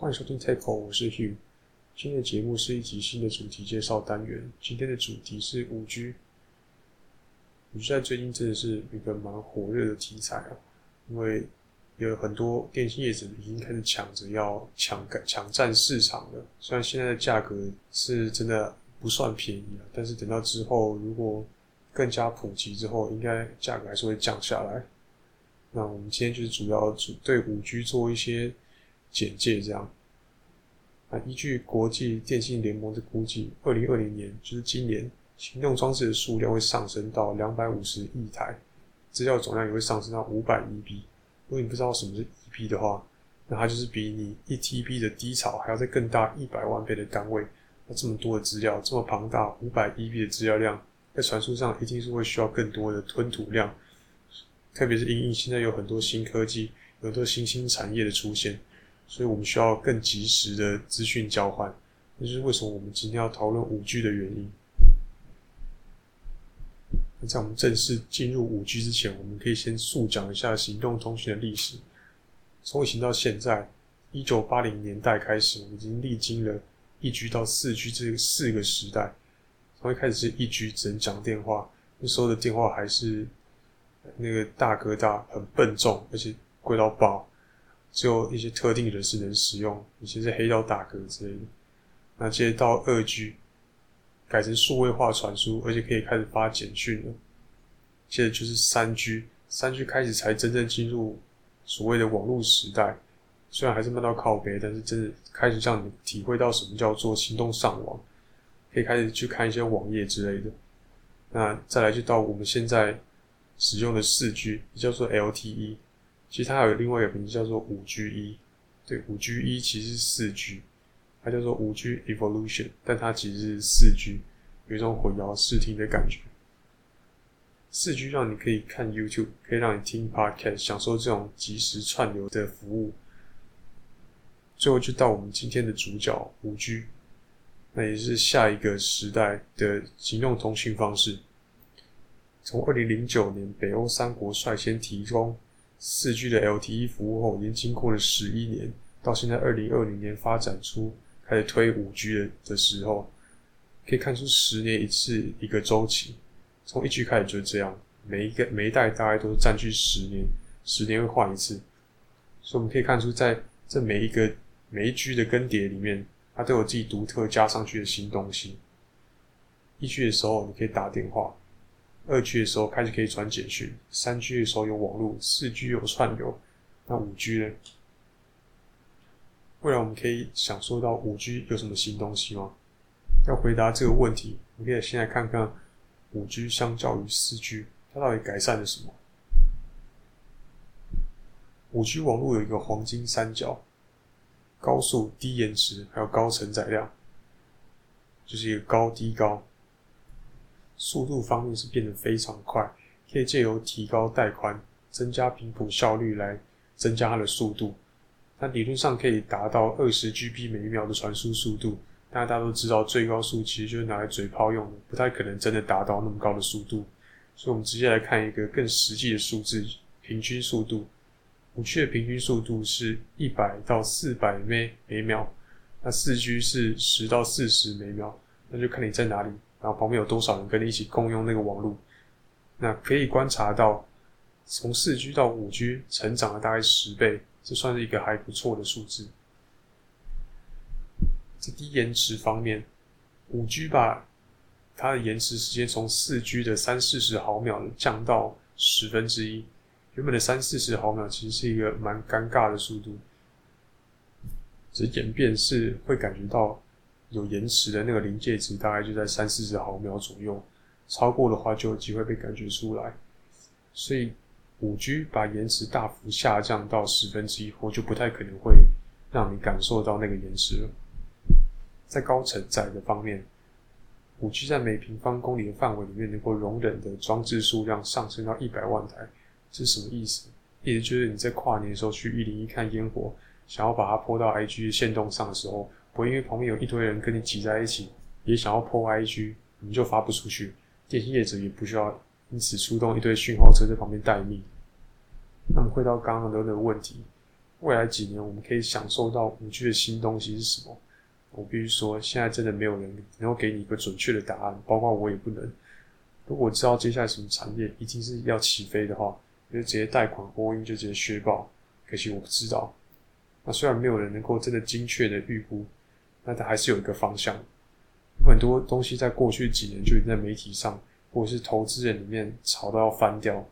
欢迎收听 Take，我是 Hugh。今天的节目是一集新的主题介绍单元。今天的主题是五 G。五 G 在最近真的是一个蛮火热的题材啊，因为有很多电信业者已经开始抢着要抢抢占市场了。虽然现在的价格是真的不算便宜了，但是等到之后如果更加普及之后，应该价格还是会降下来。那我们今天就是主要主对五 G 做一些简介，这样。那依据国际电信联盟的估计，二零二零年就是今年，行动装置的数量会上升到两百五十亿台，资料总量也会上升到五百 EB。如果你不知道什么是 EB 的话，那它就是比你一 TB 的低潮还要再更大一百万倍的单位。那这么多的资料，这么庞大五百 EB 的资料量，在传输上一定是会需要更多的吞吐量。特别是因应现在有很多新科技，有很多新兴产业的出现，所以我们需要更及时的资讯交换。这就是为什么我们今天要讨论五 G 的原因。那在我们正式进入五 G 之前，我们可以先速讲一下行动通讯的历史。从以前到现在，一九八零年代开始，我们已经历经了一 G 到四 G 这四个时代。从一开始是一 G 只能讲电话，那时候的电话还是。那个大哥大很笨重，而且贵到爆，只有一些特定人士能使用，以前是黑道大哥之类的。那接着到二 G，改成数位化传输，而且可以开始发简讯了。接着就是三 G，三 G 开始才真正进入所谓的网络时代，虽然还是慢到靠背，但是真的开始让你体会到什么叫做行动上网，可以开始去看一些网页之类的。那再来就到我们现在。使用的四 G 也叫做 LTE，其实它还有另外一个名字叫做五 G 一。对，五 G 一其实是四 G，它叫做五 G Evolution，但它其实是四 G，有一种混淆视听的感觉。四 G 让你可以看 YouTube，可以让你听 Podcast，享受这种即时串流的服务。最后就到我们今天的主角五 G，那也是下一个时代的行动通讯方式。从二零零九年北欧三国率先提供四 G 的 LTE 服务后，已经经过了十一年，到现在二零二零年发展出开始推五 G 的的时候，可以看出十年一次一个周期。从一 G 开始就是这样，每一个每一代大概都是占据十年，十年会换一次。所以我们可以看出，在这每一个每一 G 的更迭里面，它都有自己独特加上去的新东西。一 G 的时候，你可以打电话。二 G 的时候开始可以传简讯，三 G 的时候有网络，四 G 有串流，那五 G 呢？未来我们可以享受到五 G 有什么新东西吗？要回答这个问题，我们可以先来看看五 G 相较于四 G，它到底改善了什么？五 G 网络有一个黄金三角：高速、低延迟，还有高承载量，就是一个高低高。速度方面是变得非常快，可以借由提高带宽、增加频谱效率来增加它的速度。它理论上可以达到二十 G B 每秒的传输速度，但大家都知道最高速其实就是拿来嘴炮用的，不太可能真的达到那么高的速度。所以，我们直接来看一个更实际的数字：平均速度。五 G 的平均速度是一百到四百 m 每秒，那四 G 是十到四十每秒，那就看你在哪里。然后旁边有多少人跟你一起共用那个网络？那可以观察到，从四 G 到五 G 成长了大概十倍，这算是一个还不错的数字。在低延迟方面，五 G 把它的延迟时间从四 G 的三四十毫秒降到十分之一。原本的三四十毫秒其实是一个蛮尴尬的速度，只演变是会感觉到。有延迟的那个临界值大概就在三四十毫秒左右，超过的话就有机会被感觉出来。所以五 G 把延迟大幅下降到十分之一后，就不太可能会让你感受到那个延迟了。在高承载的方面，五 G 在每平方公里的范围里面能够容忍的装置数量上升到一百万台，是什么意思？意思就是你在跨年的时候去一零一看烟火，想要把它泼到 IG 线动上的时候。不会因为旁边有一堆人跟你挤在一起，也想要破 IG，你就发不出去。电信业者也不需要因此出动一堆讯号车在旁边待命。那么回到刚刚的那个问题，未来几年我们可以享受到五 G 的新东西是什么？我必须说，现在真的没有人能够给你一个准确的答案，包括我也不能。如果知道接下来什么产业一定是要起飞的话，就直接贷款波音就直接削爆。可惜我不知道。那虽然没有人能够真的精确的预估，那它还是有一个方向。有很多东西在过去几年就已经在媒体上或者是投资人里面炒到要翻掉。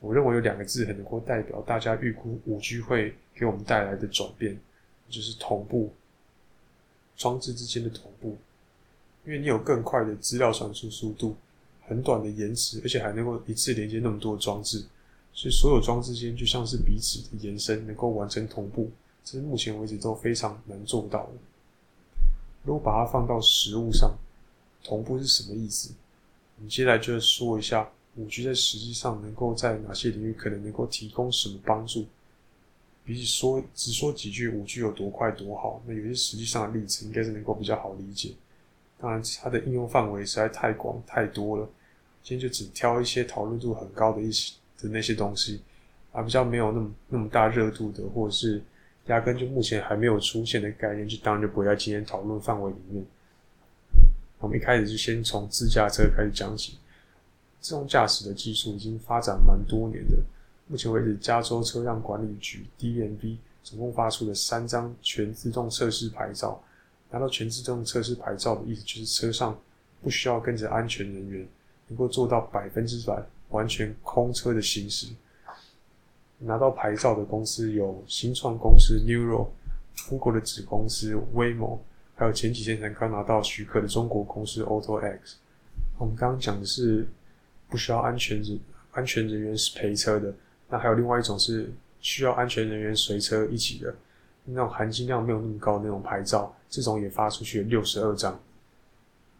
我认为有两个字很能够代表大家预估五 G 会给我们带来的转变，就是同步。装置之间的同步，因为你有更快的资料传输速度，很短的延迟，而且还能够一次连接那么多装置，所以所有装置间就像是彼此的延伸，能够完成同步，这是目前为止都非常难做到的。如果把它放到实物上，同步是什么意思？我们接下来就说一下五 G 在实际上能够在哪些领域可能能够提供什么帮助。比起说只说几句五 G 有多快多好，那有些实际上的例子应该是能够比较好理解。当然，它的应用范围实在太广太多了，今天就只挑一些讨论度很高的一些的那些东西，啊，比较没有那么那么大热度的，或者是压根就目前还没有出现的概念，就当然就不会在今天讨论范围里面。我们一开始就先从自驾车开始讲起，自动驾驶的技术已经发展蛮多年的。目前为止，加州车辆管理局 （DMV） 总共发出了三张全自动测试牌照。拿到全自动测试牌照的意思，就是车上不需要跟着安全人员，能够做到百分之百完全空车的行驶。拿到牌照的公司有新创公司 Neural、Google 的子公司 Waymo，还有前几天才刚拿到许可的中国公司 AutoX。我们刚刚讲的是不需要安全人安全人员是陪车的。那还有另外一种是需要安全人员随车一起的，那种含金量没有那么高那种牌照，这种也发出去六十二张。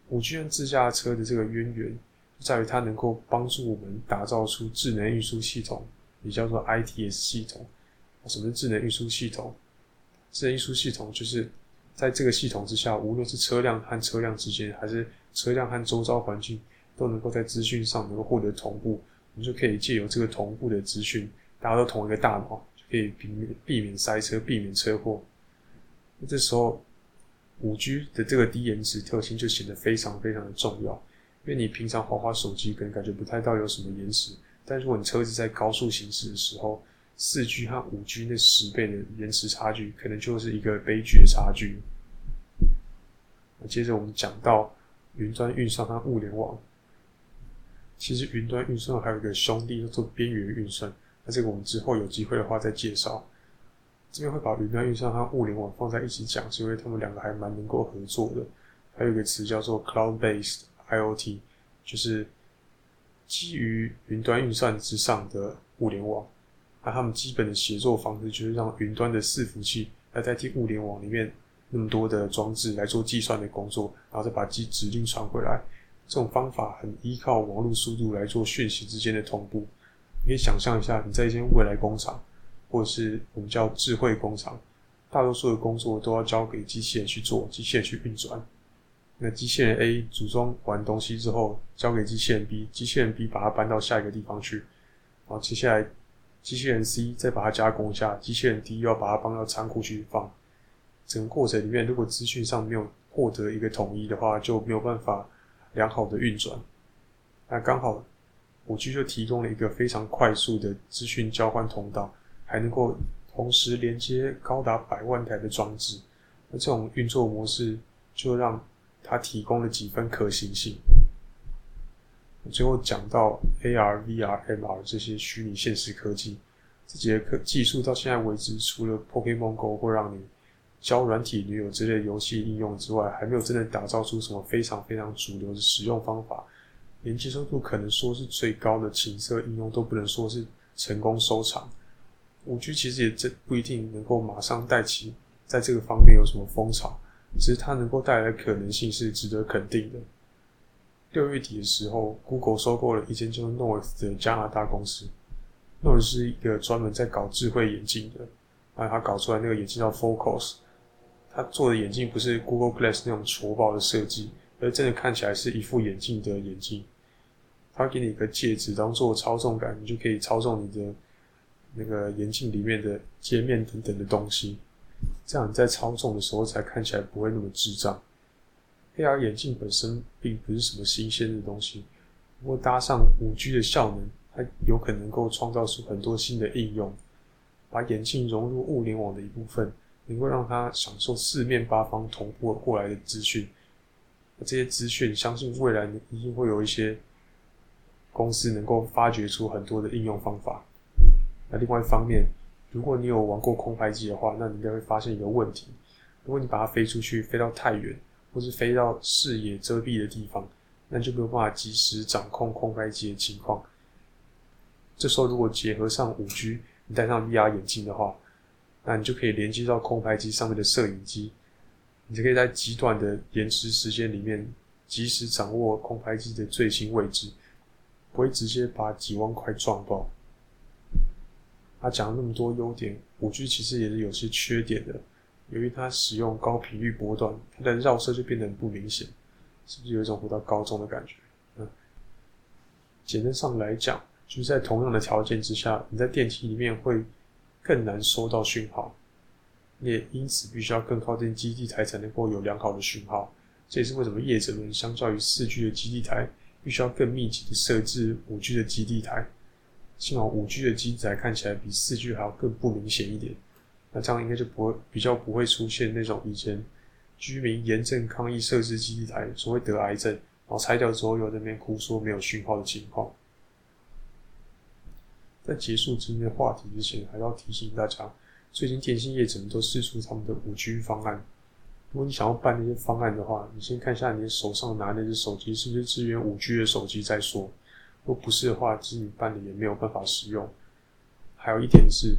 五 G 跟自驾车的这个渊源，在于它能够帮助我们打造出智能运输系统，也叫做 ITS 系统。什么是智能运输系统？智能运输系统就是在这个系统之下，无论是车辆和车辆之间，还是车辆和周遭环境，都能够在资讯上能够获得同步。我们就可以借由这个同步的资讯，大家都同一个大脑，就可以避免避免塞车、避免车祸。那这时候，五 G 的这个低延迟特性就显得非常非常的重要。因为你平常滑滑手机，可能感觉不太到有什么延迟，但如果你车子在高速行驶的时候，四 G 和五 G 那十倍的延迟差距，可能就是一个悲剧的差距。那接着我们讲到云端运算和物联网。其实云端运算还有一个兄弟叫做边缘运算，那这个我们之后有机会的话再介绍。这边会把云端运算和物联网放在一起讲，是因为他们两个还蛮能够合作的。还有一个词叫做 cloud-based IoT，就是基于云端运算之上的物联网。那他们基本的协作方式就是让云端的伺服器来代替物联网里面那么多的装置来做计算的工作，然后再把机指令传回来。这种方法很依靠网络速度来做讯息之间的同步。你可以想象一下，你在一间未来工厂，或是我们叫智慧工厂，大多数的工作都要交给机器人去做，机器人去运转。那机器人 A 组装完东西之后，交给机器人 B，机器人 B 把它搬到下一个地方去。然后接下来，机器人 C 再把它加工一下，机器人 D 又要把它搬到仓库去放。整个过程里面，如果资讯上没有获得一个统一的话，就没有办法。良好的运转，那刚好五 G 就提供了一个非常快速的资讯交换通道，还能够同时连接高达百万台的装置。那这种运作模式就让它提供了几分可行性。最后讲到 AR、VR、MR 这些虚拟现实科技，这些科技术到现在为止，除了 Pokemon Go 会让你交软体女友之类游戏应用之外，还没有真的打造出什么非常非常主流的使用方法。连接受度可能说是最高的情色应用都不能说是成功收场。五 G 其实也真不一定能够马上带起在这个方面有什么风潮，只是它能够带来的可能性是值得肯定的。六月底的时候，Google 收购了一间叫做 North 的加拿大公司。North 是一个专门在搞智慧眼镜的，啊，他搞出来那个眼镜叫 Focus。他做的眼镜不是 Google Glass 那种矬爆的设计，而真的看起来是一副眼镜的眼镜。他给你一个戒指当做操纵杆，你就可以操纵你的那个眼镜里面的界面等等的东西，这样你在操纵的时候才看起来不会那么智障。AR 眼镜本身并不是什么新鲜的东西，不过搭上五 G 的效能，它有可能够创造出很多新的应用，把眼镜融入物联网的一部分，能够让它享受四面八方同步过来的资讯。这些资讯，相信未来一定会有一些公司能够发掘出很多的应用方法。那另外一方面，如果你有玩过空拍机的话，那你应该会发现一个问题：如果你把它飞出去，飞到太远，或是飞到视野遮蔽的地方，那就没有办法及时掌控空拍机的情况。这时候，如果结合上五 G，你戴上 VR 眼镜的话，那你就可以连接到空拍机上面的摄影机。你就可以在极短的延迟时间里面，及时掌握空拍机的最新位置，不会直接把几万块撞爆。他讲了那么多优点，五 G 其实也是有些缺点的。由于它使用高频率波段，它的绕射就变得很不明显，是不是有一种回到高中的感觉？嗯，简单上来讲，就是在同样的条件之下，你在电梯里面会更难收到讯号。也因此必须要更靠近基地台才能够有良好的讯号，这也是为什么业者们相较于四 G 的基地台，必须要更密集的设置五 G 的基地台。幸好五 G 的机子台看起来比四 G 还要更不明显一点，那这样应该就不会比较不会出现那种以前居民严正抗议设置基地台，所谓得癌症，然后拆掉之后又在那边哭说没有讯号的情况。在结束今天的话题之前，还要提醒大家。最近电信业者都试出他们的五 G 方案。如果你想要办那些方案的话，你先看一下你手上拿那只手机是不是支援五 G 的手机再说。如果不是的话，其实你办理也没有办法使用。还有一点是，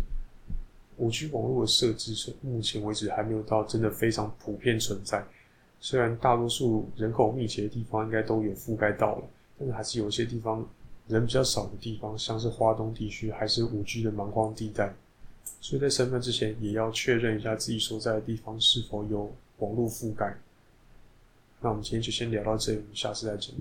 五 G 网络的设置是目前为止还没有到真的非常普遍存在。虽然大多数人口密集的地方应该都有覆盖到了，但是还是有一些地方人比较少的地方，像是华东地区，还是五 G 的蛮荒地带。所以在身份之前，也要确认一下自己所在的地方是否有网络覆盖。那我们今天就先聊到这里，下次再见。